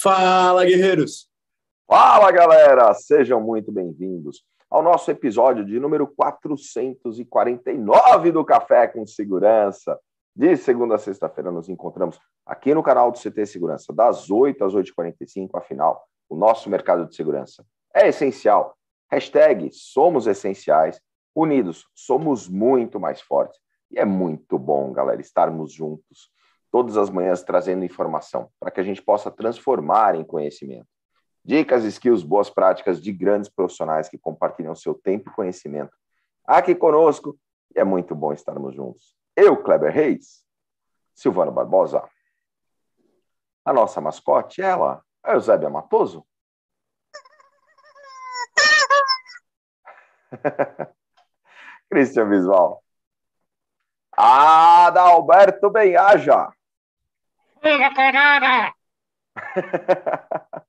Fala, guerreiros! Fala, galera! Sejam muito bem-vindos ao nosso episódio de número 449 do Café com Segurança. De segunda a sexta-feira nos encontramos aqui no canal do CT Segurança, das 8 às 8h45, afinal, o nosso mercado de segurança é essencial. Hashtag somos essenciais, unidos somos muito mais fortes. E é muito bom, galera, estarmos juntos todas as manhãs trazendo informação para que a gente possa transformar em conhecimento. Dicas, skills, boas práticas de grandes profissionais que compartilham seu tempo e conhecimento aqui conosco. E é muito bom estarmos juntos. Eu, Kleber Reis, Silvano Barbosa, a nossa mascote, ela, a Eusébia Matoso. Cristian Visual. Adalberto Benhaja. Fala, caralho!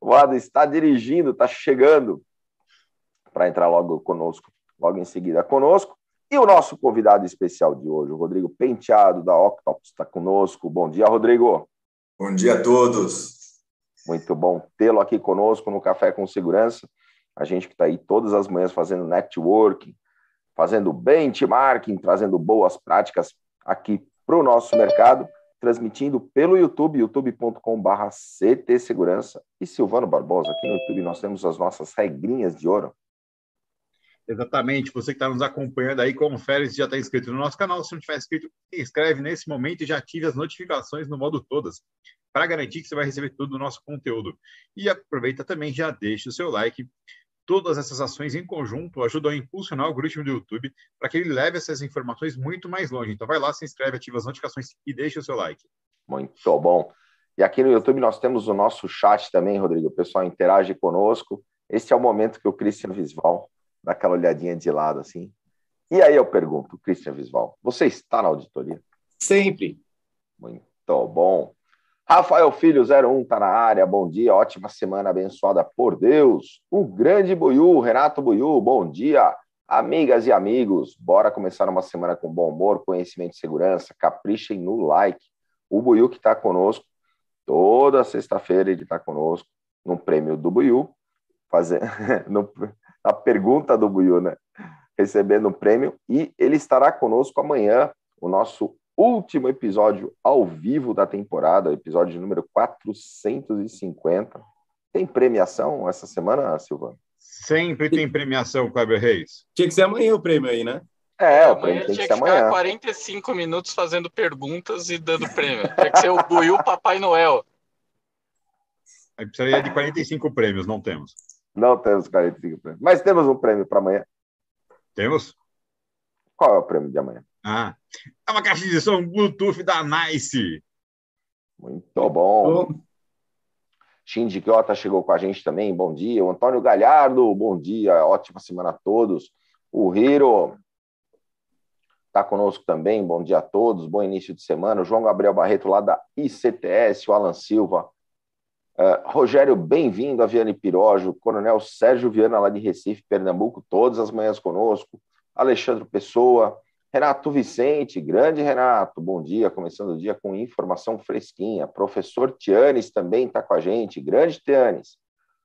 o Ada está dirigindo, está chegando para entrar logo conosco, logo em seguida conosco. E o nosso convidado especial de hoje, o Rodrigo Penteado, da Octopus, está conosco. Bom dia, Rodrigo. Bom dia a todos. Muito bom tê-lo aqui conosco no Café com Segurança. A gente que está aí todas as manhãs fazendo networking, fazendo benchmarking, trazendo boas práticas aqui para o nosso mercado transmitindo pelo YouTube, youtube.com.br CT Segurança. E Silvano Barbosa, aqui no YouTube nós temos as nossas regrinhas de ouro. Exatamente. Você que está nos acompanhando aí, confere se já está inscrito no nosso canal. Se não tiver inscrito, se inscreve nesse momento e já ative as notificações no modo todas, para garantir que você vai receber todo o nosso conteúdo. E aproveita também, já deixa o seu like Todas essas ações em conjunto ajudam a impulsionar o algoritmo do YouTube para que ele leve essas informações muito mais longe. Então vai lá, se inscreve, ativa as notificações e deixa o seu like. Muito bom. E aqui no YouTube nós temos o nosso chat também, Rodrigo. O pessoal interage conosco. Este é o momento que o Christian Visval dá aquela olhadinha de lado assim. E aí eu pergunto, Christian Visval, você está na auditoria? Sempre. Muito bom. Rafael Filho 01 está na área, bom dia, ótima semana abençoada por Deus. O grande Buiu, Renato Buiu, bom dia. Amigas e amigos, bora começar uma semana com bom humor, conhecimento e segurança. Caprichem no like. O Buiu que está conosco, toda sexta-feira ele está conosco no prêmio do Buiu, fazendo a pergunta do Buiu, né? Recebendo o prêmio, e ele estará conosco amanhã, o nosso último episódio ao vivo da temporada, episódio número 450. Tem premiação essa semana, Silvano? Sempre tem premiação, Kleber Reis. Tinha que ser amanhã o prêmio aí, né? É, o prêmio tem que ser amanhã. 45 minutos fazendo perguntas e dando prêmio. Tinha que ser o Buiu Papai Noel. Aí precisaria de 45 prêmios, não temos. Não temos 45 prêmios. Mas temos um prêmio para amanhã. Temos? Qual é o prêmio de amanhã? Ah, é uma caixa de som Bluetooth da Nice. Muito bom. Shinji Kyota chegou com a gente também, bom dia. O Antônio Galhardo, bom dia, ótima semana a todos. O Hiro está conosco também, bom dia a todos, bom início de semana. O João Gabriel Barreto, lá da ICTS, o Alan Silva. Uh, Rogério, bem-vindo a Viane Pirojo. Coronel Sérgio Viana, lá de Recife, Pernambuco, todas as manhãs conosco. Alexandre Pessoa, Renato Vicente, grande Renato, bom dia, começando o dia com informação fresquinha. Professor Tianes também está com a gente, grande Tianes.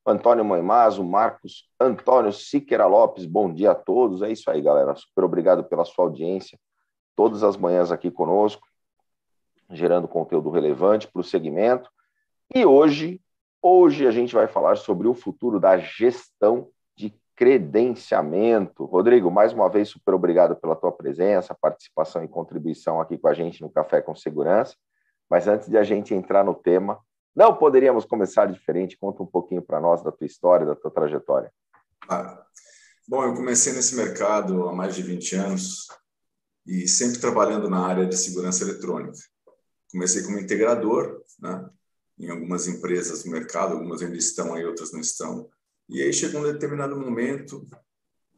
Antônio Moimazo, Marcos Antônio Siqueira Lopes, bom dia a todos. É isso aí, galera. Super obrigado pela sua audiência. Todas as manhãs aqui conosco, gerando conteúdo relevante para o segmento. E hoje, hoje a gente vai falar sobre o futuro da gestão credenciamento. Rodrigo, mais uma vez, super obrigado pela tua presença, participação e contribuição aqui com a gente no Café com Segurança. Mas antes de a gente entrar no tema, não poderíamos começar diferente. Conta um pouquinho para nós da tua história, da tua trajetória. Ah, bom, eu comecei nesse mercado há mais de 20 anos e sempre trabalhando na área de segurança eletrônica. Comecei como integrador, né, em algumas empresas do mercado, algumas ainda estão aí, outras não estão e aí chegou um determinado momento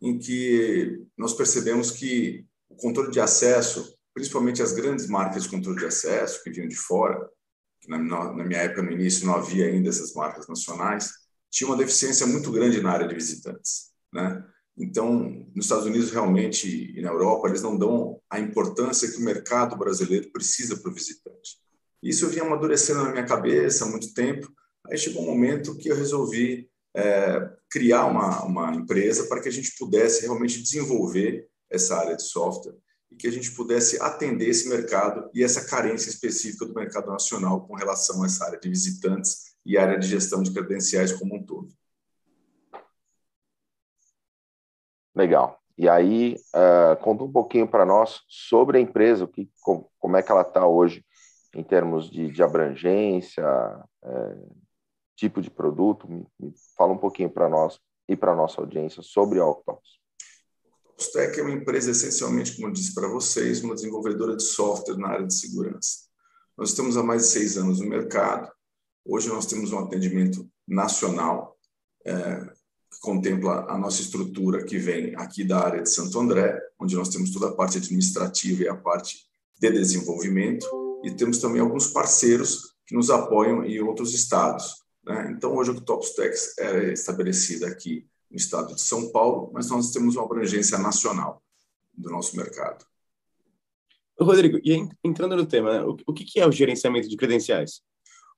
em que nós percebemos que o controle de acesso, principalmente as grandes marcas de controle de acesso que vinham de fora, que na, minha época, no início, não havia ainda essas marcas nacionais, tinha uma deficiência muito grande na área de visitantes. Né? Então, nos Estados Unidos, realmente, e na Europa, eles não dão a importância que o mercado brasileiro precisa para o visitante. Isso eu vinha amadurecendo na minha cabeça há muito tempo. Aí chegou um momento que eu resolvi é, criar uma, uma empresa para que a gente pudesse realmente desenvolver essa área de software e que a gente pudesse atender esse mercado e essa carência específica do mercado nacional com relação a essa área de visitantes e área de gestão de credenciais como um todo. Legal. E aí, uh, conta um pouquinho para nós sobre a empresa, o que, como é que ela está hoje em termos de, de abrangência, é, tipo de produto. Me, me fala um pouquinho para nós e para nossa audiência sobre a Octopus. Octopus é uma empresa essencialmente, como eu disse para vocês, uma desenvolvedora de software na área de segurança. Nós estamos há mais de seis anos no mercado. Hoje nós temos um atendimento nacional, é, que contempla a nossa estrutura que vem aqui da área de Santo André, onde nós temos toda a parte administrativa e a parte de desenvolvimento, e temos também alguns parceiros que nos apoiam em outros estados. Né? Então, hoje o Topstex é estabelecida aqui no estado de São Paulo, mas nós temos uma abrangência nacional do nosso mercado. Rodrigo, e entrando no tema, né? o que é o gerenciamento de credenciais?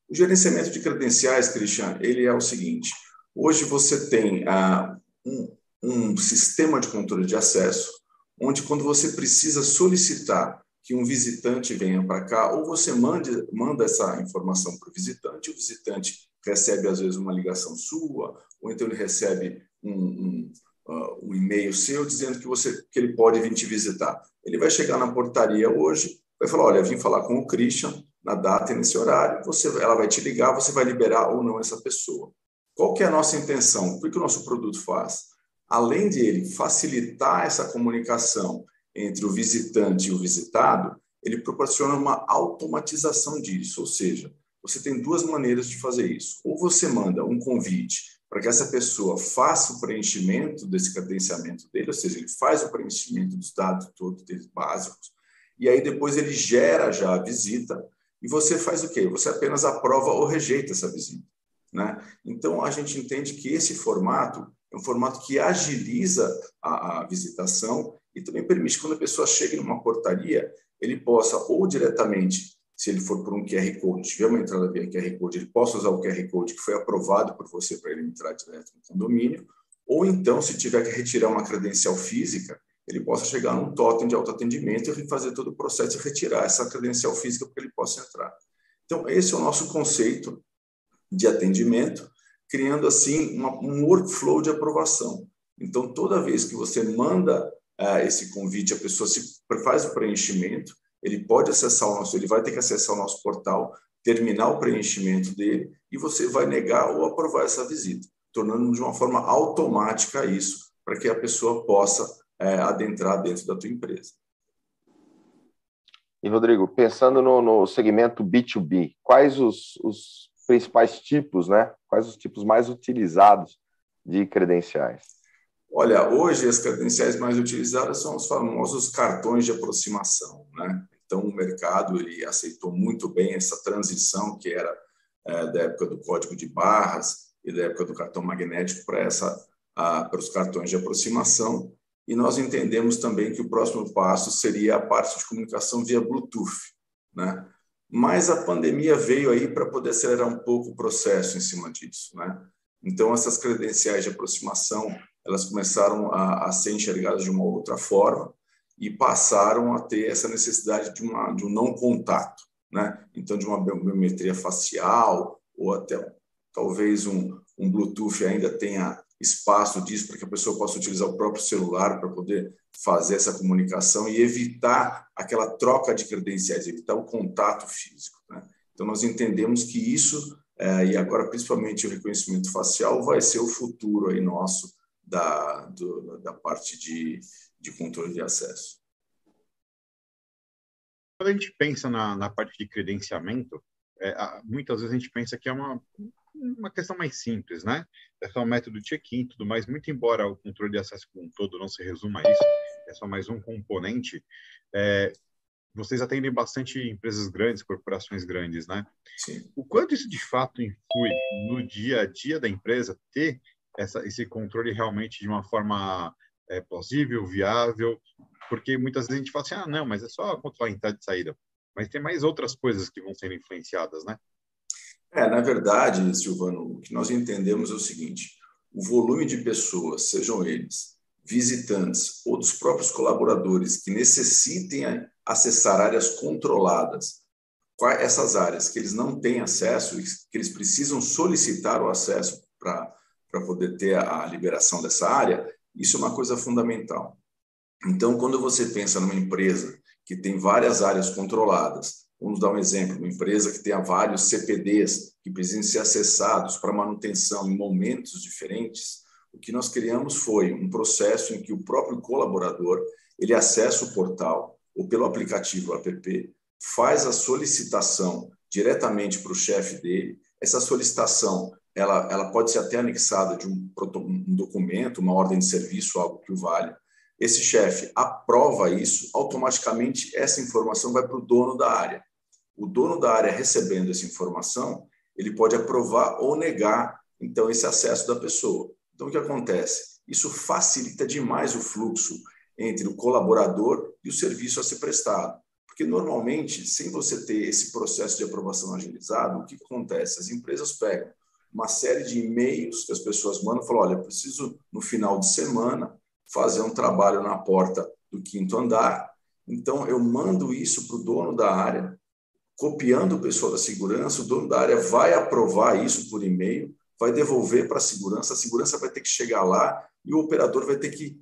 O gerenciamento de credenciais, Cristian, ele é o seguinte: hoje você tem ah, um, um sistema de controle de acesso, onde quando você precisa solicitar que um visitante venha para cá, ou você manda, manda essa informação para o visitante, o visitante recebe, às vezes, uma ligação sua, ou então ele recebe um, um, uh, um e-mail seu dizendo que, você, que ele pode vir te visitar. Ele vai chegar na portaria hoje, vai falar, olha, vim falar com o Christian na data e nesse horário, você, ela vai te ligar, você vai liberar ou não essa pessoa. Qual que é a nossa intenção? O que, que o nosso produto faz? Além de ele facilitar essa comunicação entre o visitante e o visitado, ele proporciona uma automatização disso, ou seja, você tem duas maneiras de fazer isso. Ou você manda um convite para que essa pessoa faça o preenchimento desse credenciamento dele, ou seja, ele faz o preenchimento dos dados todos deles básicos, e aí depois ele gera já a visita, e você faz o quê? Você apenas aprova ou rejeita essa visita. Né? Então, a gente entende que esse formato é um formato que agiliza a, a visitação e também permite que quando a pessoa chegue numa portaria, ele possa ou diretamente, se ele for por um QR Code, tiver uma entrada via QR Code, ele possa usar o QR Code que foi aprovado por você para ele entrar direto no condomínio, ou então, se tiver que retirar uma credencial física, ele possa chegar num totem de autoatendimento e fazer todo o processo e retirar essa credencial física para que ele possa entrar. Então, esse é o nosso conceito de atendimento, criando assim uma, um workflow de aprovação. Então, toda vez que você manda uh, esse convite, a pessoa se faz o preenchimento, ele pode acessar o nosso, ele vai ter que acessar o nosso portal, terminar o preenchimento dele e você vai negar ou aprovar essa visita, tornando de uma forma automática isso, para que a pessoa possa é, adentrar dentro da tua empresa. E Rodrigo, pensando no, no segmento B2B, quais os, os principais tipos, né? Quais os tipos mais utilizados de credenciais? Olha, hoje as credenciais mais utilizadas são os famosos cartões de aproximação, né? Então o mercado ele aceitou muito bem essa transição que era é, da época do código de barras e da época do cartão magnético para essa para os cartões de aproximação. E nós entendemos também que o próximo passo seria a parte de comunicação via Bluetooth, né? Mas a pandemia veio aí para poder acelerar um pouco o processo em cima disso, né? Então essas credenciais de aproximação elas começaram a, a, ser enxergadas de uma outra forma e passaram a ter essa necessidade de, uma, de um não contato, né? Então, de uma biometria facial ou até talvez um, um Bluetooth ainda tenha espaço disso para que a pessoa possa utilizar o próprio celular para poder fazer essa comunicação e evitar aquela troca de credenciais, evitar o contato físico. Né? Então, nós entendemos que isso, é, e agora principalmente o reconhecimento facial, vai ser o futuro aí nosso da, do, da parte de, de controle de acesso. Quando a gente pensa na, na parte de credenciamento, é, muitas vezes a gente pensa que é uma, uma questão mais simples, né? É só o método check-in e tudo mais, muito embora o controle de acesso como um todo não se resuma a isso, é só mais um componente. É, vocês atendem bastante empresas grandes, corporações grandes, né? Sim. O quanto isso de fato influi no dia a dia da empresa ter essa, esse controle realmente de uma forma é, plausível, viável, porque muitas vezes a gente fala assim, ah, não, mas é só controlar a entrada e saída. mas tem mais outras coisas que vão sendo influenciadas, né? É, na verdade, Silvano, o que nós entendemos é o seguinte: o volume de pessoas, sejam eles visitantes ou dos próprios colaboradores que necessitem acessar áreas controladas, essas áreas que eles não têm acesso, que eles precisam solicitar o acesso para poder ter a liberação dessa área, isso é uma coisa fundamental. Então, quando você pensa numa empresa que tem várias áreas controladas, vamos dar um exemplo, uma empresa que tenha vários CPDs que precisam ser acessados para manutenção em momentos diferentes, o que nós criamos foi um processo em que o próprio colaborador ele acessa o portal ou pelo aplicativo app, faz a solicitação diretamente para o chefe dele. Essa solicitação ela, ela pode ser até anexada de um, um documento, uma ordem de serviço, algo que o valha. Esse chefe aprova isso, automaticamente essa informação vai para o dono da área. O dono da área recebendo essa informação, ele pode aprovar ou negar então esse acesso da pessoa. Então o que acontece? Isso facilita demais o fluxo entre o colaborador e o serviço a ser prestado. Porque normalmente, sem você ter esse processo de aprovação agilizado, o que acontece? As empresas pegam uma série de e-mails que as pessoas mandam falam: olha, preciso no final de semana fazer um trabalho na porta do quinto andar. Então, eu mando isso para o dono da área, copiando o pessoal da segurança, o dono da área vai aprovar isso por e-mail, vai devolver para a segurança, a segurança vai ter que chegar lá e o operador vai ter que,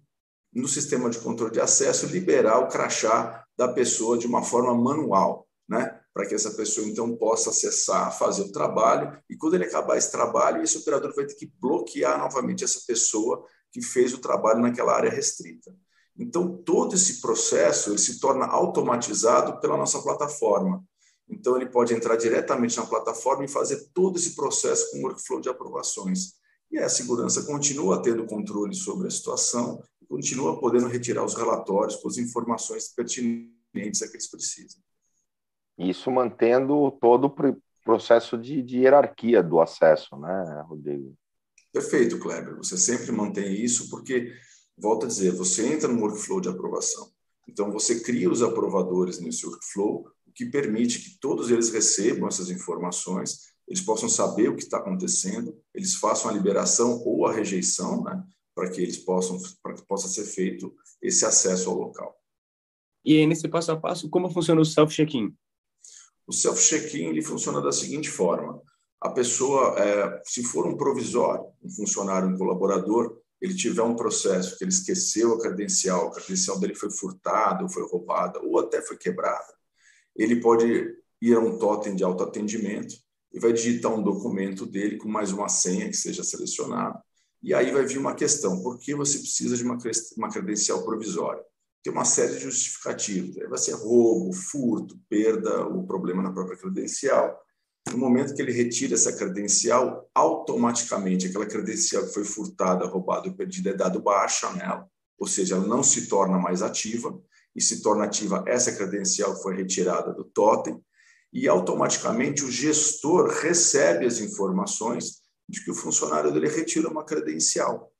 no sistema de controle de acesso, liberar o crachá da pessoa de uma forma manual, né? Para que essa pessoa então possa acessar, fazer o trabalho, e quando ele acabar esse trabalho, esse operador vai ter que bloquear novamente essa pessoa que fez o trabalho naquela área restrita. Então, todo esse processo ele se torna automatizado pela nossa plataforma. Então, ele pode entrar diretamente na plataforma e fazer todo esse processo com workflow de aprovações. E a segurança continua tendo controle sobre a situação, continua podendo retirar os relatórios com as informações pertinentes a que eles precisam. Isso mantendo todo o processo de, de hierarquia do acesso, né, Rodrigo? Perfeito, Kleber. Você sempre mantém isso porque, volto a dizer, você entra no workflow de aprovação. Então, você cria os aprovadores nesse workflow, o que permite que todos eles recebam essas informações, eles possam saber o que está acontecendo, eles façam a liberação ou a rejeição, né, para que eles possam, para que possa ser feito esse acesso ao local. E aí, nesse passo a passo, como funciona o self-check-in? O self-check-in ele funciona da seguinte forma: a pessoa, é, se for um provisório, um funcionário, um colaborador, ele tiver um processo que ele esqueceu a credencial, a credencial dele foi furtada, ou foi roubada, ou até foi quebrada, ele pode ir a um totem de autoatendimento e vai digitar um documento dele com mais uma senha que seja selecionada. E aí vai vir uma questão: por que você precisa de uma, uma credencial provisória? Tem uma série de justificativos. Vai ser roubo, furto, perda, o problema na própria credencial. No momento que ele retira essa credencial, automaticamente aquela credencial que foi furtada, roubada ou perdida é dado baixa nela, ou seja, ela não se torna mais ativa, e se torna ativa essa credencial que foi retirada do totem, e automaticamente o gestor recebe as informações de que o funcionário dele retirou uma credencial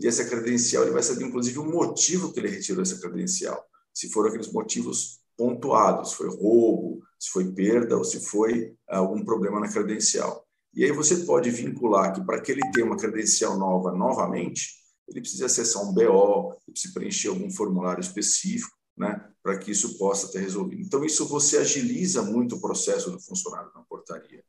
e essa credencial ele vai saber, inclusive, o motivo que ele retirou essa credencial. Se foram aqueles motivos pontuados, foi roubo, se foi perda ou se foi ah, algum problema na credencial. E aí você pode vincular que para que ele tenha uma credencial nova novamente, ele precisa acessar um BO, ele precisa preencher algum formulário específico, né, para que isso possa ter resolvido. Então, isso você agiliza muito o processo do funcionário na portaria.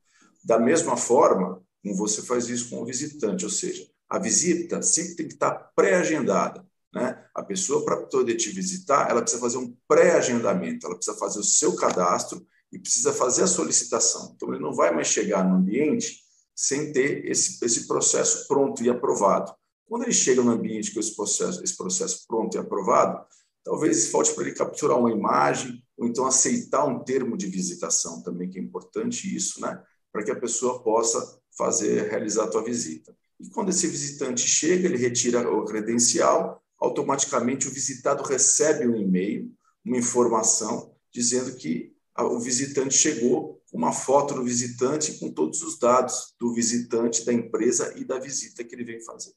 Da mesma forma, como você faz isso com o visitante, ou seja, a visita sempre tem que estar pré-agendada. Né? A pessoa, para poder te visitar, ela precisa fazer um pré-agendamento, ela precisa fazer o seu cadastro e precisa fazer a solicitação. Então, ele não vai mais chegar no ambiente sem ter esse, esse processo pronto e aprovado. Quando ele chega no ambiente com esse processo, esse processo pronto e aprovado, talvez falte para ele capturar uma imagem ou então aceitar um termo de visitação também, que é importante isso, né? para que a pessoa possa fazer, realizar a tua visita. E quando esse visitante chega, ele retira o credencial, automaticamente o visitado recebe um e-mail, uma informação dizendo que o visitante chegou com uma foto do visitante com todos os dados do visitante, da empresa e da visita que ele veio fazer.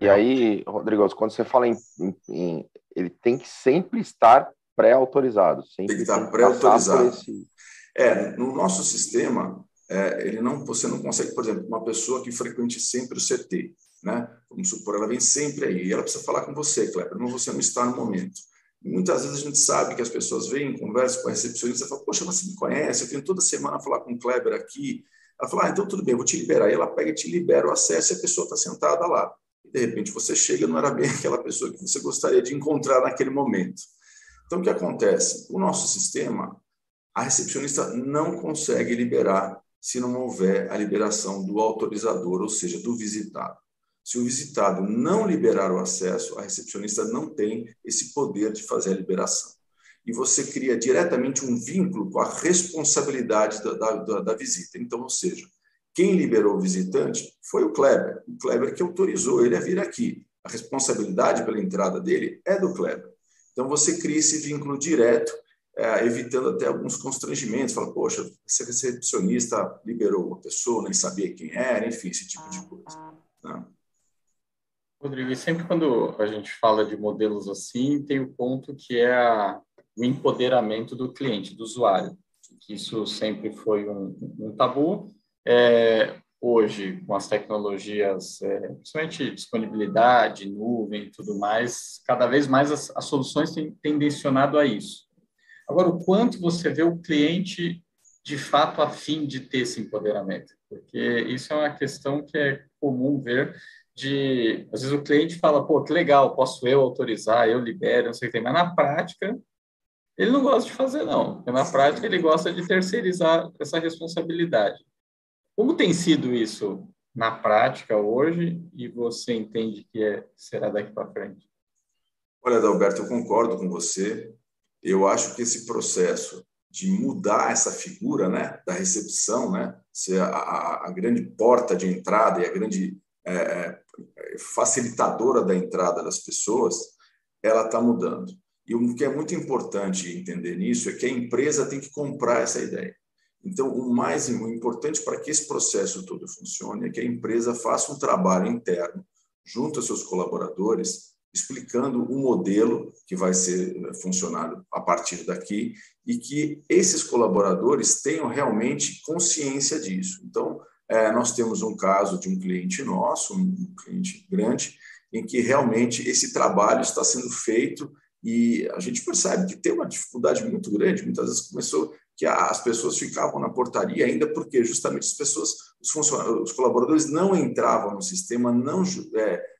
E aí, Rodrigo, quando você fala em, em, em ele tem que sempre estar pré-autorizado. Tem que estar pré-autorizado. Esse... É, no nosso sistema, é, ele não, você não consegue, por exemplo, uma pessoa que frequente sempre o CT, né? Vamos supor, ela vem sempre aí, e ela precisa falar com você, Kleber, mas você não está no momento. E muitas vezes a gente sabe que as pessoas vêm, conversam com a recepcionista e falam, poxa, você me conhece, eu venho toda semana falar com o Kleber aqui. Ela fala, ah, então tudo bem, eu vou te liberar. E ela pega e te libera o acesso e a pessoa está sentada lá. E de repente você chega, não era bem aquela pessoa que você gostaria de encontrar naquele momento. Então, o que acontece? O nosso sistema, a recepcionista não consegue liberar se não houver a liberação do autorizador, ou seja, do visitado. Se o visitado não liberar o acesso, a recepcionista não tem esse poder de fazer a liberação. E você cria diretamente um vínculo com a responsabilidade da, da, da visita. Então, ou seja, quem liberou o visitante foi o Kleber. O Kleber que autorizou ele a vir aqui. A responsabilidade pela entrada dele é do Kleber. Então, você cria esse vínculo direto, é, evitando até alguns constrangimentos. Fala, poxa, esse recepcionista liberou uma pessoa, nem sabia quem era, enfim, esse tipo de coisa. Né? Rodrigo, e sempre quando a gente fala de modelos assim, tem o ponto que é a, o empoderamento do cliente, do usuário. Isso sempre foi um, um tabu. É, hoje, com as tecnologias, é, principalmente disponibilidade, nuvem e tudo mais, cada vez mais as, as soluções têm tendencionado a isso. Agora, o quanto você vê o cliente de fato a fim de ter esse empoderamento? Porque isso é uma questão que é comum ver de, às vezes o cliente fala, pô, que legal, posso eu autorizar, eu libero, não sei o que tem, mas na prática ele não gosta de fazer não, porque na prática ele gosta de terceirizar essa responsabilidade. Como tem sido isso na prática hoje e você entende que é, será daqui para frente? Olha, Adalberto, eu concordo com você. Eu acho que esse processo de mudar essa figura né, da recepção, né, ser a, a, a grande porta de entrada e a grande é, é facilitadora da entrada das pessoas, ela está mudando. E o que é muito importante entender nisso é que a empresa tem que comprar essa ideia. Então, o mais o importante para que esse processo todo funcione é que a empresa faça um trabalho interno junto aos seus colaboradores, explicando o modelo que vai ser eh, funcionado a partir daqui e que esses colaboradores tenham realmente consciência disso. Então, é, nós temos um caso de um cliente nosso, um cliente grande, em que realmente esse trabalho está sendo feito e a gente percebe que tem uma dificuldade muito grande. Muitas vezes começou que as pessoas ficavam na portaria ainda porque justamente as pessoas, os, os colaboradores não entravam no sistema, não é,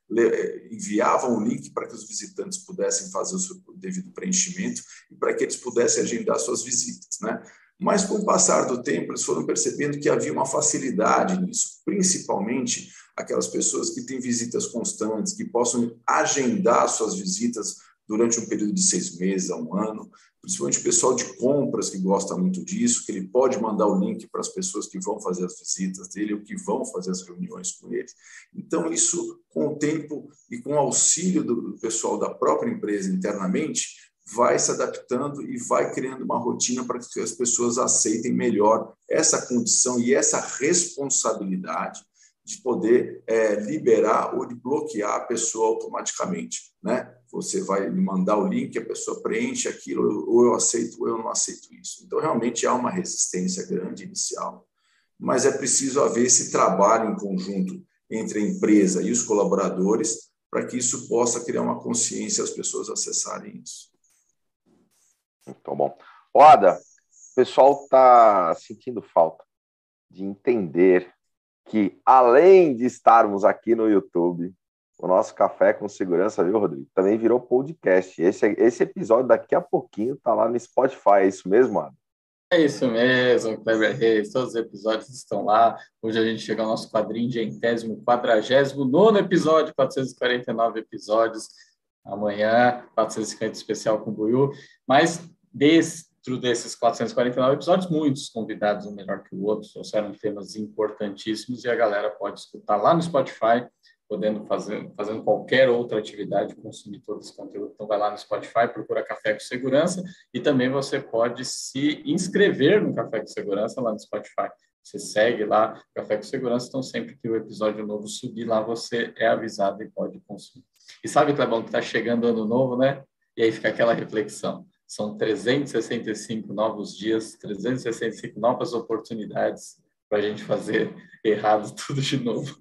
enviavam o link para que os visitantes pudessem fazer o seu devido preenchimento e para que eles pudessem agendar suas visitas, né? Mas com o passar do tempo, eles foram percebendo que havia uma facilidade nisso, principalmente aquelas pessoas que têm visitas constantes, que possam agendar suas visitas durante um período de seis meses a um ano, principalmente o pessoal de compras que gosta muito disso, que ele pode mandar o link para as pessoas que vão fazer as visitas dele ou que vão fazer as reuniões com ele. Então, isso, com o tempo e com o auxílio do pessoal da própria empresa internamente, vai se adaptando e vai criando uma rotina para que as pessoas aceitem melhor essa condição e essa responsabilidade de poder é, liberar ou de bloquear a pessoa automaticamente, né? Você vai me mandar o link, a pessoa preenche aquilo, ou eu aceito ou eu não aceito isso. Então, realmente há uma resistência grande inicial, mas é preciso haver esse trabalho em conjunto entre a empresa e os colaboradores para que isso possa criar uma consciência as pessoas acessarem isso. Muito bom. Roda, o pessoal está sentindo falta de entender que, além de estarmos aqui no YouTube, o nosso Café com Segurança, viu, Rodrigo? Também virou podcast. Esse, esse episódio daqui a pouquinho está lá no Spotify, é isso mesmo, Adam? É isso mesmo, Kleber Reis. Todos os episódios estão lá. Hoje a gente chega ao nosso quadrinho de entésimo, quadragésimo, nono episódio, 449 episódios. Amanhã, 450 especial com o Buiu. Mas dentro desses 449 episódios, muitos convidados, um melhor que o outro, trouxeram temas importantíssimos e a galera pode escutar lá no Spotify, podendo fazer fazendo qualquer outra atividade, consumir todo esse conteúdo. Então, vai lá no Spotify, procura Café com Segurança e também você pode se inscrever no Café com Segurança lá no Spotify. Você segue lá Café com Segurança, então sempre que o episódio novo subir lá, você é avisado e pode consumir. E sabe, Clebão, que está chegando ano novo, né? E aí fica aquela reflexão são 365 novos dias, 365 novas oportunidades para a gente fazer errado tudo de novo.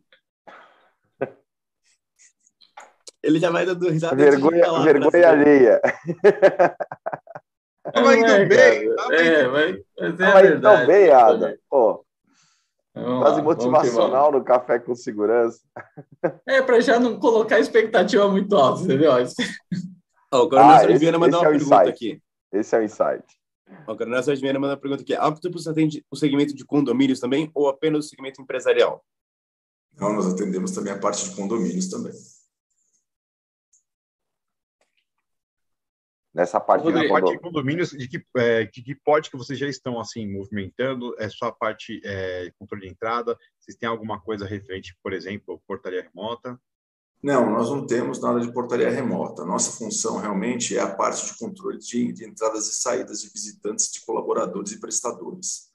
Ele já vai dando risada. Vergonha, vergonha alheia. Tava indo é, bem. É, mas, mas é tava verdade. indo bem, Ada. Pô, quase motivacional no Café com Segurança. É, para já não colocar a expectativa muito alta, entendeu? Oh, o Coronel ah, Sérgio Vieira mandou uma é pergunta insight. aqui. Esse é o insight. O Coronel Sérgio Vieira manda uma pergunta aqui. A Octopus atende o segmento de condomínios também ou apenas o segmento empresarial? Não, nós atendemos também a parte de condomínios também. Nessa parte, de, parte de condomínios, de que, é, de que pode que vocês já estão assim movimentando? É só a parte é, controle de entrada? Vocês têm alguma coisa referente, por exemplo, portaria remota? Não, nós não temos nada de portaria remota. Nossa função realmente é a parte de controle de, de entradas e saídas de visitantes, de colaboradores e prestadores.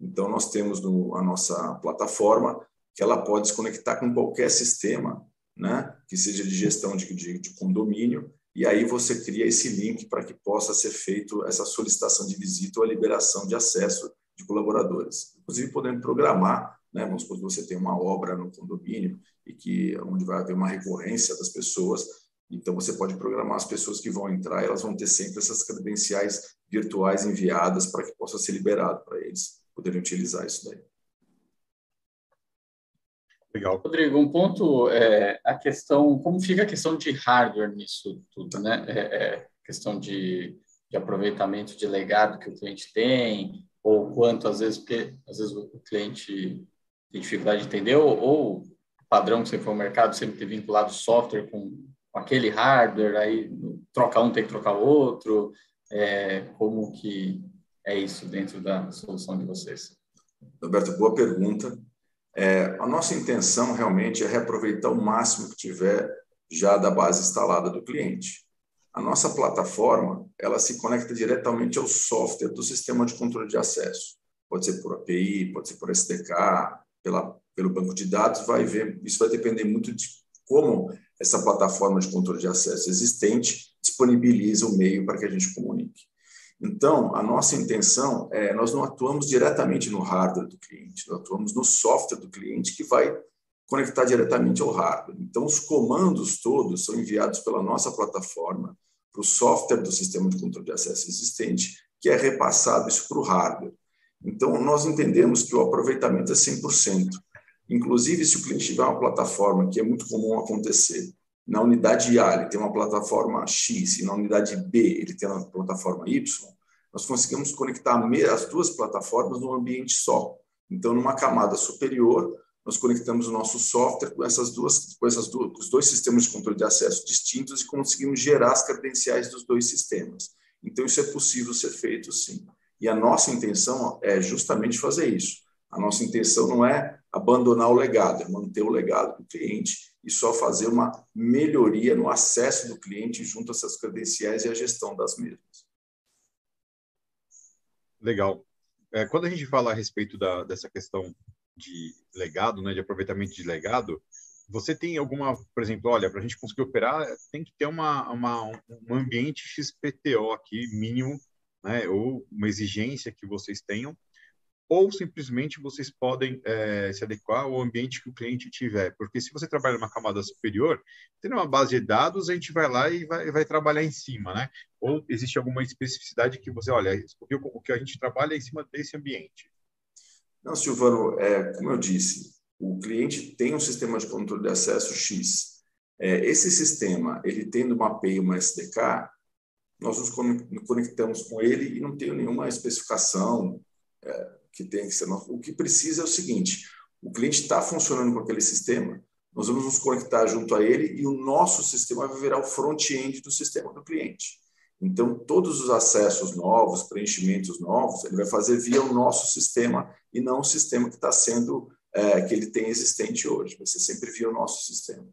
Então, nós temos no, a nossa plataforma que ela pode se conectar com qualquer sistema, né, que seja de gestão de, de, de condomínio, e aí você cria esse link para que possa ser feito essa solicitação de visita ou a liberação de acesso de colaboradores. Inclusive, podendo programar, né? vamos supor que você tem uma obra no condomínio e que onde vai haver uma recorrência das pessoas, então você pode programar as pessoas que vão entrar, elas vão ter sempre essas credenciais virtuais enviadas para que possa ser liberado para eles poderem utilizar isso daí. Legal. Rodrigo, um ponto é a questão, como fica a questão de hardware nisso tudo, né? É, é questão de, de, aproveitamento de legado que o cliente tem, ou quanto às vezes, porque às vezes o cliente tem dificuldade de entender, ou, ou o padrão que você for ao mercado sempre ter vinculado software com, com aquele hardware, aí troca um tem que trocar o outro, é, como que é isso dentro da solução de vocês? Roberto, boa pergunta. É, a nossa intenção realmente é reaproveitar o máximo que tiver já da base instalada do cliente. A nossa plataforma, ela se conecta diretamente ao software do sistema de controle de acesso. Pode ser por API, pode ser por SDK, pela, pelo banco de dados, vai ver, isso vai depender muito de como essa plataforma de controle de acesso existente disponibiliza o meio para que a gente comunique. Então, a nossa intenção é, nós não atuamos diretamente no hardware do cliente, nós atuamos no software do cliente que vai conectar diretamente ao hardware. Então, os comandos todos são enviados pela nossa plataforma para o software do sistema de controle de acesso existente, que é repassado isso para o hardware. Então, nós entendemos que o aproveitamento é 100%. Inclusive, se o cliente tiver uma plataforma, que é muito comum acontecer, na unidade A ele tem uma plataforma X e na unidade B ele tem uma plataforma Y, nós conseguimos conectar as duas plataformas num ambiente só. Então, numa camada superior, nós conectamos o nosso software com essas duas, com essas duas, os dois sistemas de controle de acesso distintos e conseguimos gerar as credenciais dos dois sistemas. Então, isso é possível ser feito, sim. E a nossa intenção é justamente fazer isso. A nossa intenção não é abandonar o legado, é manter o legado do cliente e só fazer uma melhoria no acesso do cliente junto a essas credenciais e a gestão das mesmas. Legal. É, quando a gente fala a respeito da, dessa questão de legado, né, de aproveitamento de legado, você tem alguma, por exemplo, olha, para a gente conseguir operar, tem que ter uma, uma, um ambiente XPTO aqui mínimo, né, ou uma exigência que vocês tenham ou simplesmente vocês podem é, se adequar ao ambiente que o cliente tiver. Porque se você trabalha numa camada superior, tem uma base de dados, a gente vai lá e vai, vai trabalhar em cima, né? Ou existe alguma especificidade que você, olha, o que a gente trabalha é em cima desse ambiente. Não, Silvano, é, como eu disse, o cliente tem um sistema de controle de acesso X. É, esse sistema, ele tendo uma API, uma SDK, nós nos conectamos com ele e não tem nenhuma especificação é, que tem que ser. O que precisa é o seguinte: o cliente está funcionando com aquele sistema, nós vamos nos conectar junto a ele e o nosso sistema vai virar o front-end do sistema do cliente. Então, todos os acessos novos, preenchimentos novos, ele vai fazer via o nosso sistema e não o sistema que está sendo, é, que ele tem existente hoje. Vai ser sempre via o nosso sistema.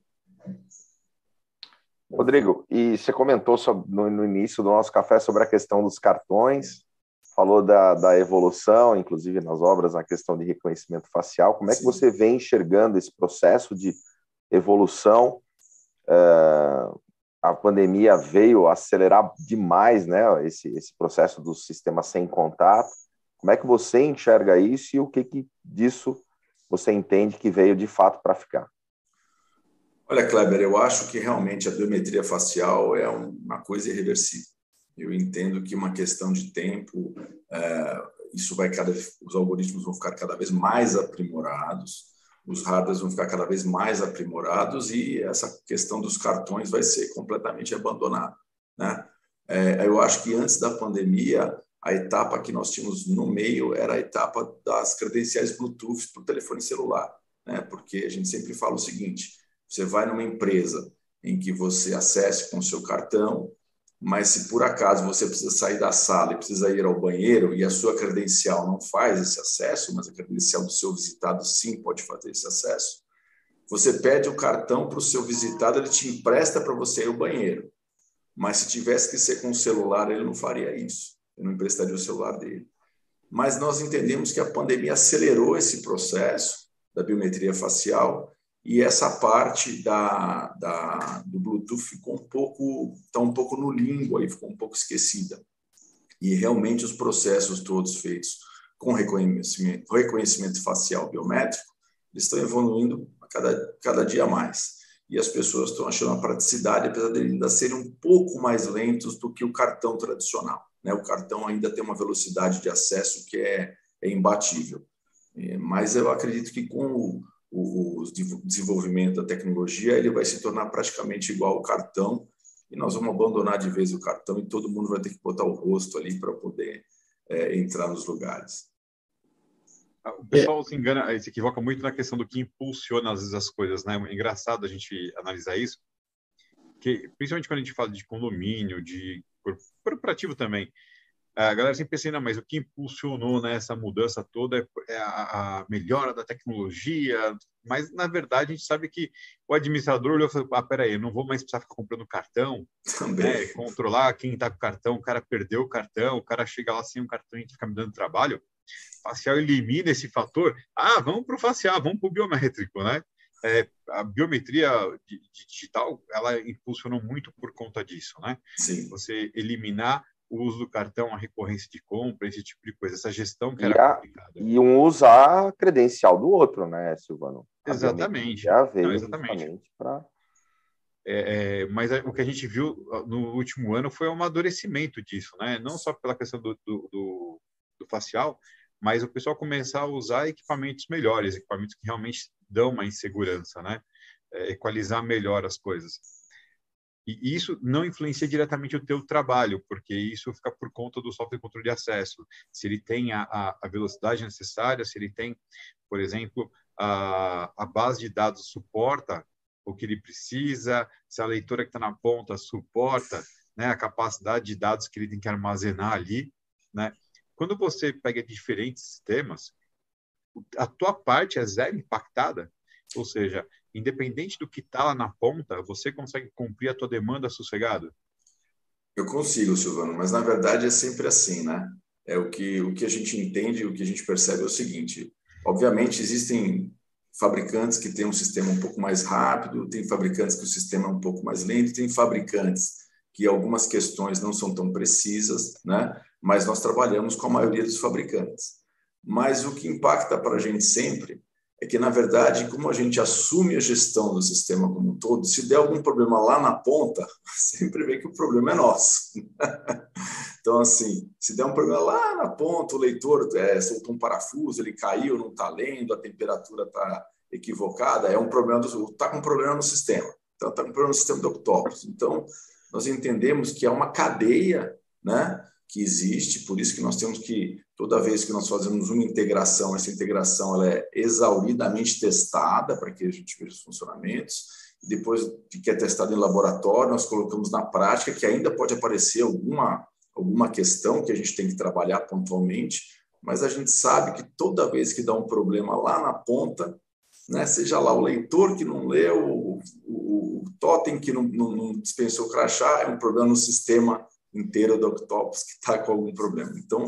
Rodrigo, e você comentou sobre, no, no início do nosso café sobre a questão dos cartões falou da, da evolução, inclusive nas obras, na questão de reconhecimento facial. Como é que você vem enxergando esse processo de evolução? Uh, a pandemia veio acelerar demais né, esse, esse processo do sistema sem contato. Como é que você enxerga isso e o que, que disso você entende que veio de fato para ficar? Olha, Kleber, eu acho que realmente a biometria facial é uma coisa irreversível. Eu entendo que uma questão de tempo, é, isso vai cada, os algoritmos vão ficar cada vez mais aprimorados os hardwares vão ficar cada vez mais aprimorados e essa questão dos cartões vai ser completamente abandonada. Né? É, eu acho que antes da pandemia, a etapa que nós tínhamos no meio era a etapa das credenciais Bluetooth para o telefone celular, né? porque a gente sempre fala o seguinte: você vai numa empresa em que você acesse com o seu cartão, mas se por acaso você precisa sair da sala e precisa ir ao banheiro e a sua credencial não faz esse acesso, mas a credencial do seu visitado sim pode fazer esse acesso, você pede o cartão para o seu visitado, ele te empresta para você ir ao banheiro. Mas se tivesse que ser com o celular, ele não faria isso. Ele não emprestaria o celular dele. Mas nós entendemos que a pandemia acelerou esse processo da biometria facial e essa parte da, da, do Bluetooth ficou um pouco está um pouco no limbo aí ficou um pouco esquecida. E realmente os processos todos feitos com reconhecimento reconhecimento facial biométrico eles estão evoluindo a cada cada dia mais. E as pessoas estão achando a praticidade apesar de ainda serem um pouco mais lentos do que o cartão tradicional né? O cartão ainda tem uma velocidade de acesso que é, é imbatível. É, mas eu acredito que com o o, o desenvolvimento da tecnologia, ele vai se tornar praticamente igual ao cartão e nós vamos abandonar de vez o cartão e todo mundo vai ter que botar o rosto ali para poder é, entrar nos lugares. O pessoal é. se engana, se equivoca muito na questão do que impulsiona às vezes as coisas, né? É engraçado a gente analisar isso, que principalmente quando a gente fala de condomínio, de corporativo também, a galera sempre pensa, não, mas o que impulsionou né, essa mudança toda é, é a, a, melhora da tecnologia, mas na verdade a gente sabe que o administrador olhou e falou, ah, peraí, eu não vou mais precisar ficar comprando cartão, né, controlar quem está com cartão, o cara perdeu o cartão, o cara chega lá sem um cartão e fica me dando trabalho, facial elimina esse fator, ah, vamos para o facial, vamos para o biométrico, né? É, a biometria digital, ela impulsionou muito por conta disso, né? Sim. Você eliminar o uso do cartão, a recorrência de compra, esse tipo de coisa, essa gestão que era e a, complicada. E um usar a credencial do outro, né, Silvano? Exatamente. Já veio Não, exatamente. para... É, é, mas o que a gente viu no último ano foi um amadurecimento disso, né? Não só pela questão do, do, do, do facial, mas o pessoal começar a usar equipamentos melhores, equipamentos que realmente dão uma insegurança, né? É, equalizar melhor as coisas. E isso não influencia diretamente o teu trabalho, porque isso fica por conta do software de controle de acesso. Se ele tem a, a velocidade necessária, se ele tem, por exemplo, a, a base de dados suporta o que ele precisa, se a leitura que está na ponta suporta né, a capacidade de dados que ele tem que armazenar ali. Né? Quando você pega diferentes sistemas, a tua parte é zero impactada, ou seja, independente do que está lá na ponta, você consegue cumprir a tua demanda sossegado? Eu consigo, Silvano, mas na verdade é sempre assim, né? É o que o que a gente entende, o que a gente percebe é o seguinte: obviamente existem fabricantes que têm um sistema um pouco mais rápido, tem fabricantes que o sistema é um pouco mais lento, tem fabricantes que algumas questões não são tão precisas, né? Mas nós trabalhamos com a maioria dos fabricantes. Mas o que impacta para a gente sempre é que, na verdade, como a gente assume a gestão do sistema como um todo, se der algum problema lá na ponta, sempre vê que o problema é nosso. então, assim, se der um problema lá na ponta, o leitor é, soltou um parafuso, ele caiu, não está lendo, a temperatura está equivocada, é um problema do está com um problema no sistema. Então, está com um problema no sistema do Octopus. Então, nós entendemos que é uma cadeia, né? Que existe, por isso que nós temos que, toda vez que nós fazemos uma integração, essa integração ela é exauridamente testada para que a gente veja os funcionamentos, depois que é testado em laboratório, nós colocamos na prática, que ainda pode aparecer alguma, alguma questão que a gente tem que trabalhar pontualmente, mas a gente sabe que toda vez que dá um problema lá na ponta, né, seja lá o leitor que não leu, o, o, o totem que não, não, não dispensou o crachá, é um problema no sistema inteira do Octopus que está com algum problema. Então,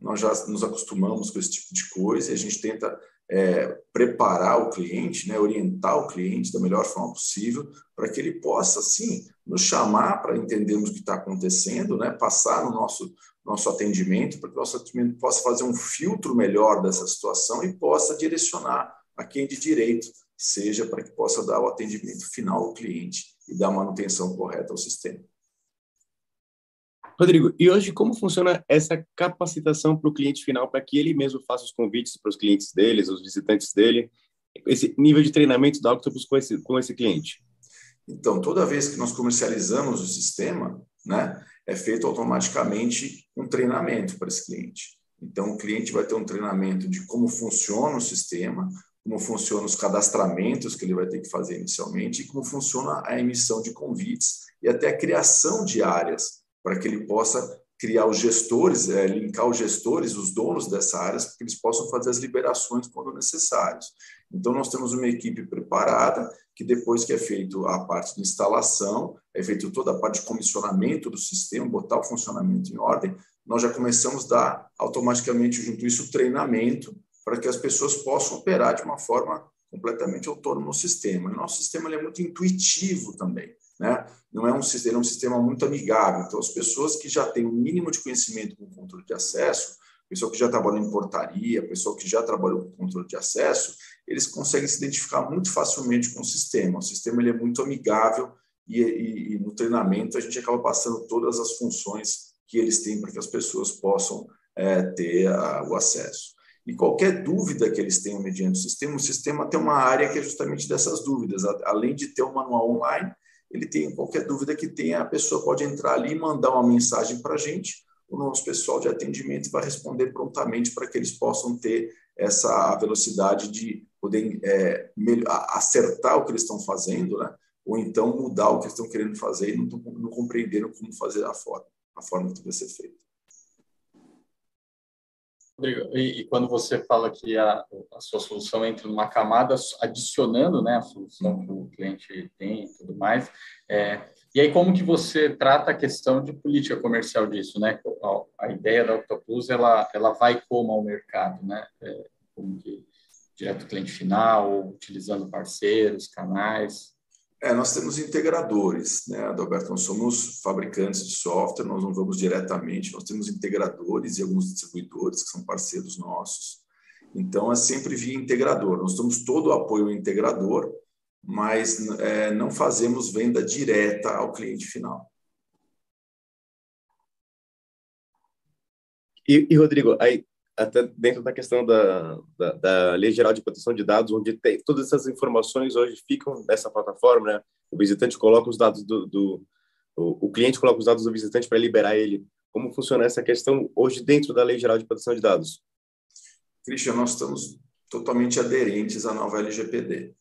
nós já nos acostumamos com esse tipo de coisa e a gente tenta é, preparar o cliente, né, orientar o cliente da melhor forma possível, para que ele possa, sim, nos chamar para entendermos o que está acontecendo, né, passar no nosso, nosso atendimento, para que o nosso atendimento possa fazer um filtro melhor dessa situação e possa direcionar a quem de direito seja para que possa dar o atendimento final ao cliente e dar a manutenção correta ao sistema. Rodrigo, e hoje como funciona essa capacitação para o cliente final, para que ele mesmo faça os convites para os clientes deles, os visitantes dele, esse nível de treinamento da Octopus com esse, com esse cliente? Então, toda vez que nós comercializamos o sistema, né, é feito automaticamente um treinamento para esse cliente. Então, o cliente vai ter um treinamento de como funciona o sistema, como funcionam os cadastramentos que ele vai ter que fazer inicialmente e como funciona a emissão de convites e até a criação de áreas para que ele possa criar os gestores, é, linkar os gestores, os donos dessa área, para que eles possam fazer as liberações quando necessários. Então, nós temos uma equipe preparada, que depois que é feito a parte de instalação, é feito toda a parte de comissionamento do sistema, botar o funcionamento em ordem, nós já começamos a dar automaticamente, junto isso, treinamento para que as pessoas possam operar de uma forma completamente autônoma no sistema. O nosso sistema é muito intuitivo também. Né? Não é um sistema, é um sistema muito amigável. Então, as pessoas que já têm o um mínimo de conhecimento com controle de acesso, pessoa que já trabalhou em portaria, pessoa que já trabalhou com controle de acesso, eles conseguem se identificar muito facilmente com o sistema. O sistema ele é muito amigável e, e, e no treinamento a gente acaba passando todas as funções que eles têm para que as pessoas possam é, ter a, o acesso. E qualquer dúvida que eles tenham mediante o sistema, o sistema tem uma área que é justamente dessas dúvidas. Além de ter um manual online, ele tem qualquer dúvida que tenha, a pessoa pode entrar ali e mandar uma mensagem para a gente. O nosso pessoal de atendimento vai responder prontamente para que eles possam ter essa velocidade de poder é, acertar o que eles estão fazendo, né? ou então mudar o que eles estão querendo fazer e não, não compreenderam como fazer a forma, a forma que deve ser feita. Rodrigo, e, e, quando você fala que a, a, sua solução entra numa camada adicionando né, a solução que o cliente tem e tudo mais, é, e aí como que você trata a questão de política comercial disso, né? A, a ideia da Octopus, ela, ela vai como ao mercado, né? É, como que direto cliente final, utilizando parceiros, canais? É, nós temos integradores, né, Adalberto? Nós somos fabricantes de software, nós não vamos diretamente, nós temos integradores e alguns distribuidores que são parceiros nossos. Então, é sempre via integrador. Nós damos todo o apoio ao integrador, mas é, não fazemos venda direta ao cliente final. E, e Rodrigo, aí até dentro da questão da, da, da, Lei Geral de Proteção de Dados, onde tem todas essas informações hoje ficam nessa plataforma, né? O visitante coloca os dados do, do o, o, cliente coloca os dados do visitante para liberar ele. Como funciona essa questão hoje dentro da Lei Geral de Proteção de Dados? Christian, nós estamos totalmente aderentes à nova LGPD.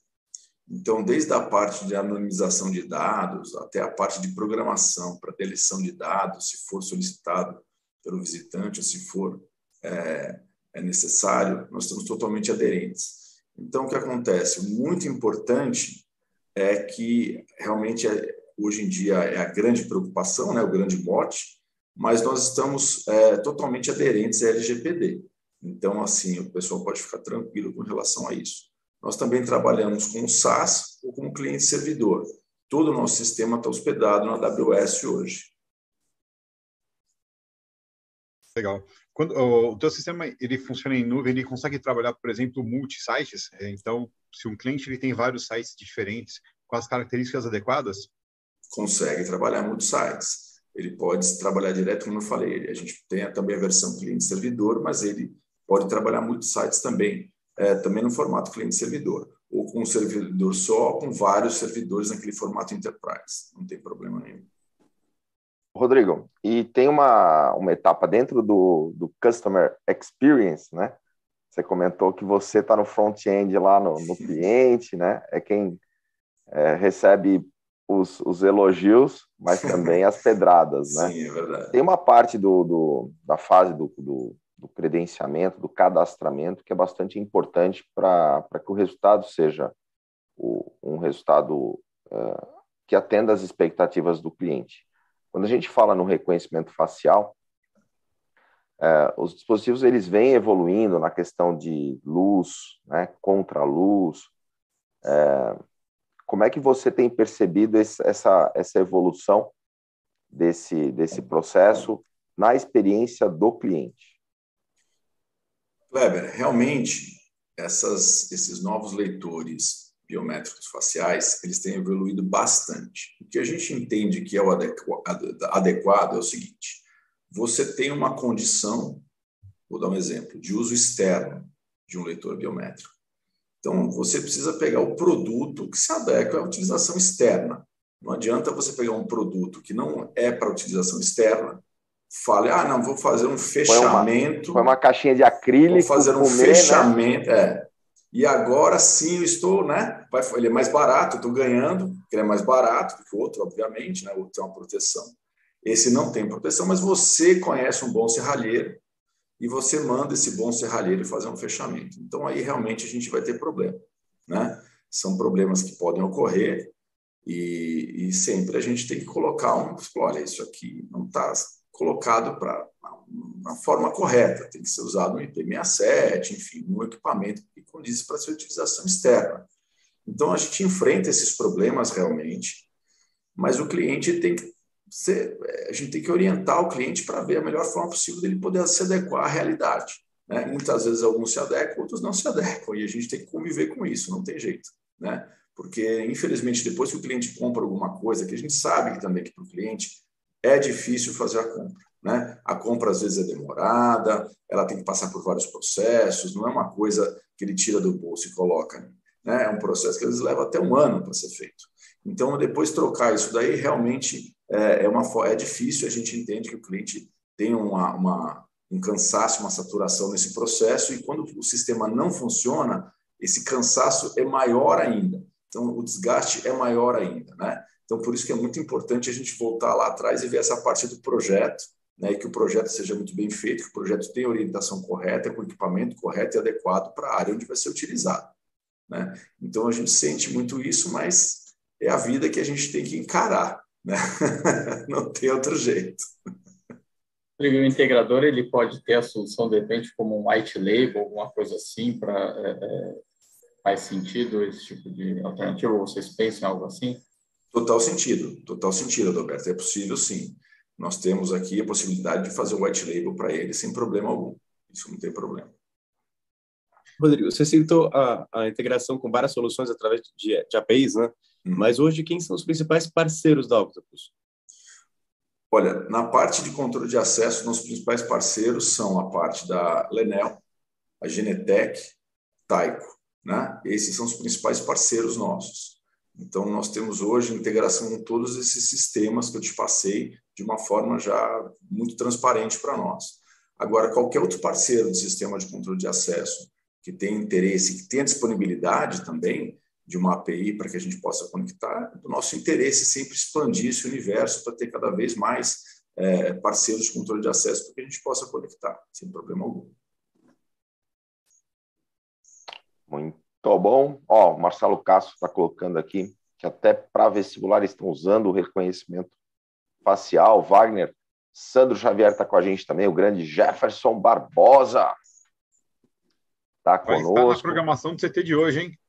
Então, desde a parte de anonimização de dados até a parte de programação para deleção de dados, se for solicitado pelo visitante ou se for é, é necessário, nós estamos totalmente aderentes. Então, o que acontece? Muito importante é que realmente é, hoje em dia é a grande preocupação, né, o grande mote, mas nós estamos é, totalmente aderentes à LGPD. Então, assim, o pessoal pode ficar tranquilo com relação a isso. Nós também trabalhamos com o SaaS ou com o cliente servidor. Todo o nosso sistema está hospedado na AWS hoje. Legal. Quando o teu sistema ele funciona em nuvem, ele consegue trabalhar, por exemplo, multi-sites. É, então, se um cliente ele tem vários sites diferentes com as características adequadas, consegue trabalhar multi-sites. Ele pode trabalhar direto, como eu falei. A gente tem também a versão cliente-servidor, mas ele pode trabalhar multi-sites também, é, também no formato cliente-servidor, ou com um servidor só, com vários servidores naquele formato enterprise. Não tem problema nenhum. Rodrigo, e tem uma, uma etapa dentro do, do Customer Experience, né? Você comentou que você está no front-end lá no, no, cliente, né? É quem é, recebe os, os, elogios, mas também as pedradas, né? Sim, é verdade. Tem uma parte do, do da fase do, do, do, credenciamento, do cadastramento, que é bastante importante para que o resultado seja o, um resultado uh, que atenda às expectativas do cliente. Quando a gente fala no reconhecimento facial, é, os dispositivos eles vêm evoluindo na questão de luz, né, contra-luz. É, como é que você tem percebido esse, essa, essa evolução desse, desse processo na experiência do cliente? Kleber, realmente, essas, esses novos leitores biométricos faciais, eles têm evoluído bastante. O que a gente entende que é o adequado é o seguinte, você tem uma condição, vou dar um exemplo, de uso externo de um leitor biométrico. Então, você precisa pegar o produto que se adequa à utilização externa. Não adianta você pegar um produto que não é para utilização externa, fale, ah, não, vou fazer um fechamento. Foi uma, uma caixinha de acrílico. Vou fazer um comer, né? fechamento, né? é. E agora sim eu estou, né? Ele é mais barato, estou ganhando, ele é mais barato do que o outro, obviamente, né? O outro tem uma proteção. Esse não tem proteção, mas você conhece um bom serralheiro e você manda esse bom serralheiro fazer um fechamento. Então aí realmente a gente vai ter problema, né? São problemas que podem ocorrer e, e sempre a gente tem que colocar um, olha, isso aqui não está colocado para uma forma correta, tem que ser usado no IP67, enfim, um equipamento que condiz para sua utilização externa. Então a gente enfrenta esses problemas realmente, mas o cliente tem que ser, a gente tem que orientar o cliente para ver a melhor forma possível dele poder se adequar à realidade. Né? Muitas vezes alguns se adequam, outros não se adequam, e a gente tem que conviver com isso, não tem jeito. Né? Porque, infelizmente, depois que o cliente compra alguma coisa, que a gente sabe que também que para o cliente é difícil fazer a compra. Né? A compra, às vezes, é demorada, ela tem que passar por vários processos, não é uma coisa que ele tira do bolso e coloca. Né? É um processo que às vezes leva até um ano para ser feito. Então, depois trocar isso daí, realmente é, é, uma, é difícil, a gente entende que o cliente tem uma, uma, um cansaço, uma saturação nesse processo, e quando o sistema não funciona, esse cansaço é maior ainda. Então, o desgaste é maior ainda, né? Então, por isso que é muito importante a gente voltar lá atrás e ver essa parte do projeto, né, e que o projeto seja muito bem feito, que o projeto tenha orientação correta, com equipamento correto e adequado para a área onde vai ser utilizado. Né? Então, a gente sente muito isso, mas é a vida que a gente tem que encarar. Né? Não tem outro jeito. O integrador ele pode ter a solução, de repente, como um white label, alguma coisa assim, para é, é, faz sentido esse tipo de alternativa? Ou vocês pensam em algo assim? Total sentido, total sentido, Adalberto. É possível, sim nós temos aqui a possibilidade de fazer o white label para ele sem problema algum. Isso não tem problema. Rodrigo, você citou a, a integração com várias soluções através de, de APIs, né? Uhum. Mas hoje, quem são os principais parceiros da Octopus? Olha, na parte de controle de acesso, nossos principais parceiros são a parte da Lenel, a Genetec, Taiko, né? Esses são os principais parceiros nossos. Então, nós temos hoje integração com todos esses sistemas que eu te passei de uma forma já muito transparente para nós. Agora, qualquer outro parceiro de sistema de controle de acesso que tenha interesse, que tenha disponibilidade também de uma API para que a gente possa conectar, o nosso interesse é sempre expandir esse universo para ter cada vez mais é, parceiros de controle de acesso para que a gente possa conectar, sem problema algum. Muito bom. Ó, Marcelo Castro está colocando aqui que até para vestibular estão usando o reconhecimento facial. Wagner, Sandro Xavier está com a gente também, o grande Jefferson Barbosa. Está conosco. Vai estar na programação do CT de hoje, hein?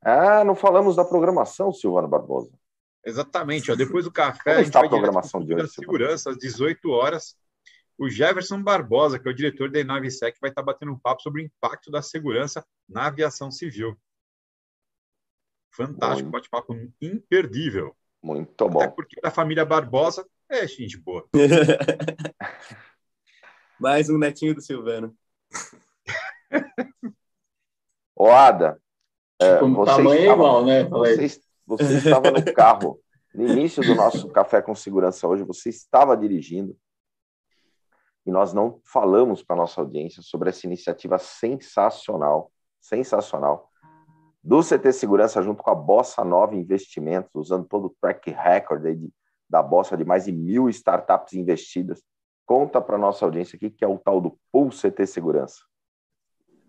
Ah, não falamos da programação, Silvano Barbosa. Exatamente. Ó, depois do café, Como a gente está a programação de hoje? Segurança, às 18 horas. O Jefferson Barbosa, que é o diretor da Navisec, vai estar batendo um papo sobre o impacto da segurança na aviação civil. Fantástico, bate-papo imperdível. Muito bom. Até porque da família Barbosa é gente boa. Mais um netinho do Silvano. Ô, Ada, é, tipo, você, tamanho é estava, é igual, né? Você, você estava no carro, no início do nosso Café com Segurança hoje, você estava dirigindo e nós não falamos para a nossa audiência sobre essa iniciativa sensacional, sensacional, do CT Segurança junto com a Bossa Nova Investimentos, usando todo o track record de, da Bossa de mais de mil startups investidas. Conta para nossa audiência aqui que é o tal do Pool CT Segurança.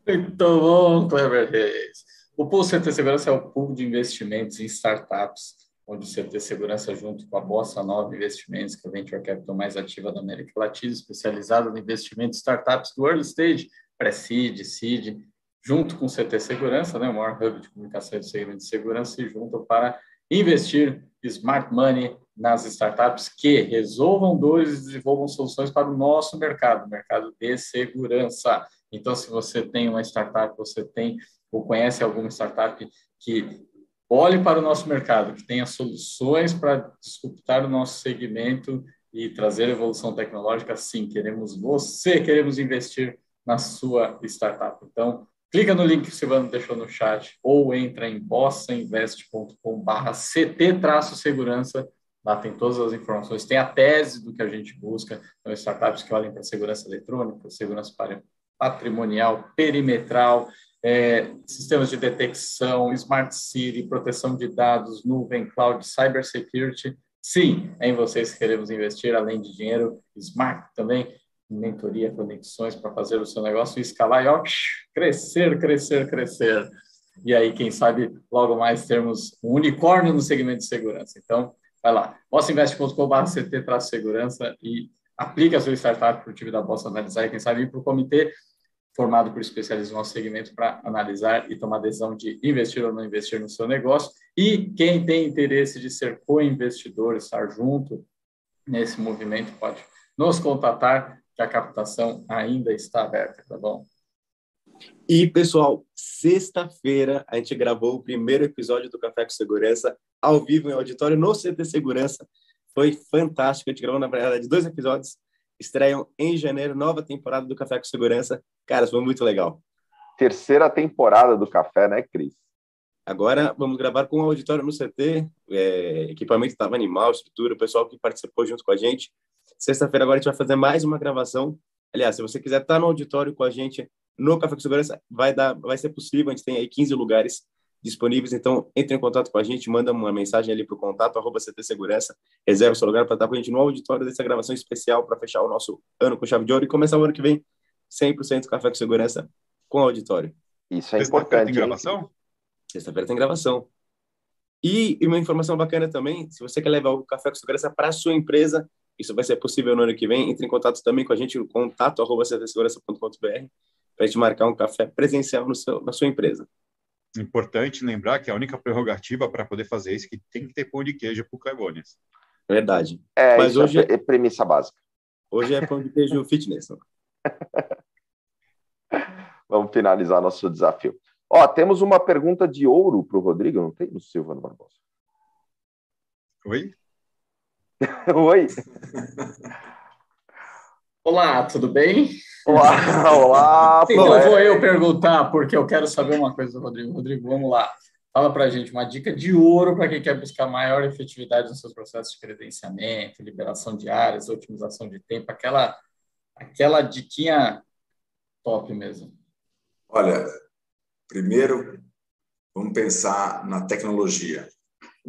Muito bom, Clever Reis. O Pool CT Segurança é o pool de investimentos em startups, onde o CT Segurança, junto com a Bossa Nova Investimentos, que é a Venture Capital mais ativa da América Latina, especializada no investimento em startups do early stage, pré-seed, seed, junto com o CT Segurança, né, o maior hub de comunicação e segmento de segurança, se juntam para investir smart money nas startups que resolvam dores e desenvolvam soluções para o nosso mercado, mercado de segurança. Então, se você tem uma startup, você tem ou conhece alguma startup que olhe para o nosso mercado, que tenha soluções para disputar o nosso segmento e trazer evolução tecnológica, sim, queremos você, queremos investir na sua startup. Então, clica no link que o Silvano deixou no chat ou entra em bossainvest.com/ct-segurança Lá tem todas as informações, tem a tese do que a gente busca. Então, startups que olhem para segurança eletrônica, segurança patrimonial, perimetral, é, sistemas de detecção, smart city, proteção de dados, nuvem, cloud, cybersecurity. Sim, é em vocês que queremos investir, além de dinheiro, smart também, mentoria, conexões para fazer o seu negócio escalar e ó, crescer, crescer, crescer. E aí, quem sabe, logo mais termos um unicórnio no segmento de segurança. Então, Vai lá, bossainvest.com.br CT traz segurança e aplique a sua startup para o time da Bossa analisar e quem sabe ir para o comitê formado por especialistas no nosso segmento para analisar e tomar decisão de investir ou não investir no seu negócio. E quem tem interesse de ser co-investidor, estar junto nesse movimento, pode nos contatar, que a captação ainda está aberta, tá bom? E, pessoal, sexta-feira a gente gravou o primeiro episódio do Café com Segurança ao vivo em auditório no CT Segurança. Foi fantástico. A gente gravou, na verdade, dois episódios. Estreiam em janeiro, nova temporada do Café com Segurança. Cara, foi muito legal. Terceira temporada do Café, né, Cris? Agora vamos gravar com o auditório no CT. É, equipamento estava animal, estrutura, o pessoal que participou junto com a gente. Sexta-feira agora a gente vai fazer mais uma gravação. Aliás, se você quiser estar no auditório com a gente no Café com Segurança, vai, dar, vai ser possível. A gente tem aí 15 lugares disponíveis. Então, entre em contato com a gente, manda uma mensagem ali para o contato, arroba CT Segurança, reserva seu lugar para estar com a gente no auditório dessa gravação especial para fechar o nosso ano com chave de ouro e começar o ano que vem 100% Café com Segurança com auditório. Isso é importante. Tem gravação? Sexta-feira tem gravação. E, e uma informação bacana também, se você quer levar o Café com Segurança para a sua empresa, isso vai ser possível no ano que vem, entre em contato também com a gente no contato arroba ctsegurança.com.br para a gente marcar um café presencial no seu, na sua empresa. Importante lembrar que a única prerrogativa para poder fazer isso é que tem que ter pão de queijo para o Clegones. Verdade. É, Mas hoje é, é premissa básica. Hoje é pão de queijo fitness. Vamos finalizar nosso desafio. Ó, temos uma pergunta de ouro para o Rodrigo, não tem, no Silvano Barbosa? Oi? Oi. Olá, tudo bem? Olá, olá. então vou eu perguntar, porque eu quero saber uma coisa do Rodrigo. Rodrigo, vamos lá. Fala para a gente uma dica de ouro para quem quer buscar maior efetividade nos seus processos de credenciamento, liberação de áreas, otimização de tempo, aquela, aquela diquinha top mesmo. Olha, primeiro, vamos pensar na tecnologia.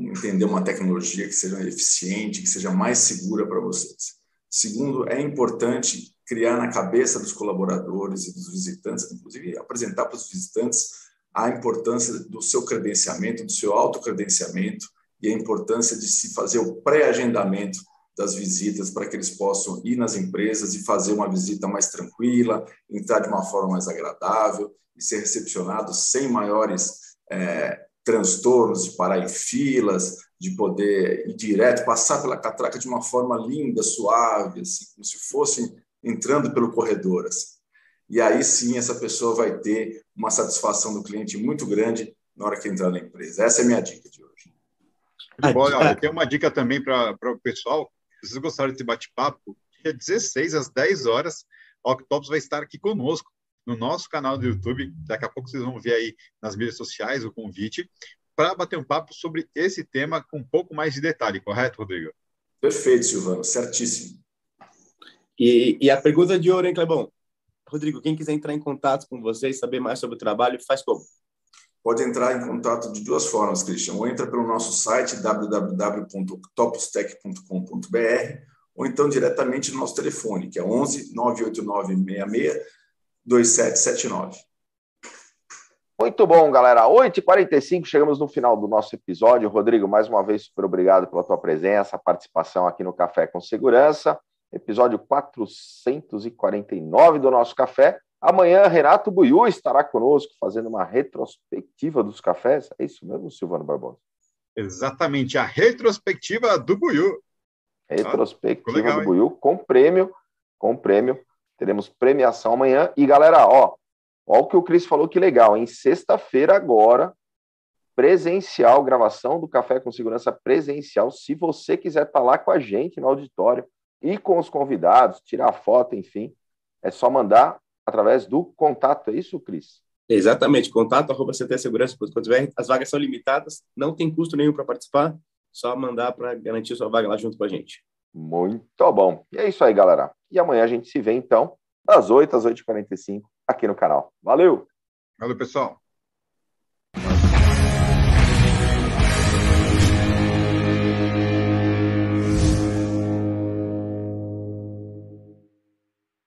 Entender uma tecnologia que seja eficiente, que seja mais segura para vocês. Segundo, é importante criar na cabeça dos colaboradores e dos visitantes, inclusive apresentar para os visitantes a importância do seu credenciamento, do seu autocredenciamento e a importância de se fazer o pré-agendamento das visitas para que eles possam ir nas empresas e fazer uma visita mais tranquila, entrar de uma forma mais agradável e ser recepcionado sem maiores é, transtornos de parar em filas, de poder ir direto, passar pela catraca de uma forma linda, suave, assim, como se fossem entrando pelo corredor. Assim. E aí sim essa pessoa vai ter uma satisfação do cliente muito grande na hora que entrar na empresa. Essa é a minha dica de hoje. Bom, olha, tem uma dica também para o pessoal. Se vocês gostaram desse bate-papo, dia 16 às 10 horas, a Octopus vai estar aqui conosco no nosso canal do YouTube. Daqui a pouco vocês vão ver aí nas mídias sociais o convite para bater um papo sobre esse tema com um pouco mais de detalhe, correto, Rodrigo? Perfeito, Silvano, certíssimo. E, e, a pergunta de ouro, hein, Clebão? Rodrigo, quem quiser entrar em contato com vocês, saber mais sobre o trabalho, faz como? Pode entrar em contato de duas formas, Christian. Ou entra pelo nosso site www.topostech.com.br ou então diretamente no nosso telefone, que é 11 989 66 2779. Muito bom, galera. 8h45, chegamos no final do nosso episódio. Rodrigo, mais uma vez, super obrigado pela tua presença, participação aqui no Café com Segurança. Episódio 449 do nosso café. Amanhã, Renato Buiu estará conosco fazendo uma retrospectiva dos cafés. É isso mesmo, Silvano Barbosa? Exatamente, a retrospectiva do Buiu. Retrospectiva legal, do Buiu com prêmio, com prêmio. Teremos premiação amanhã. E, galera, ó, ó o que o Cris falou, que legal. Em sexta-feira agora, presencial, gravação do Café com Segurança presencial. Se você quiser estar lá com a gente no auditório e com os convidados, tirar foto, enfim, é só mandar através do contato. É isso, Cris? Exatamente, contato arroba ctsegurança.com.br. As vagas são limitadas, não tem custo nenhum para participar, só mandar para garantir sua vaga lá junto com a gente. Muito bom. E é isso aí, galera. E amanhã a gente se vê, então, das 8 às 8h45 aqui no canal. Valeu! Valeu, pessoal!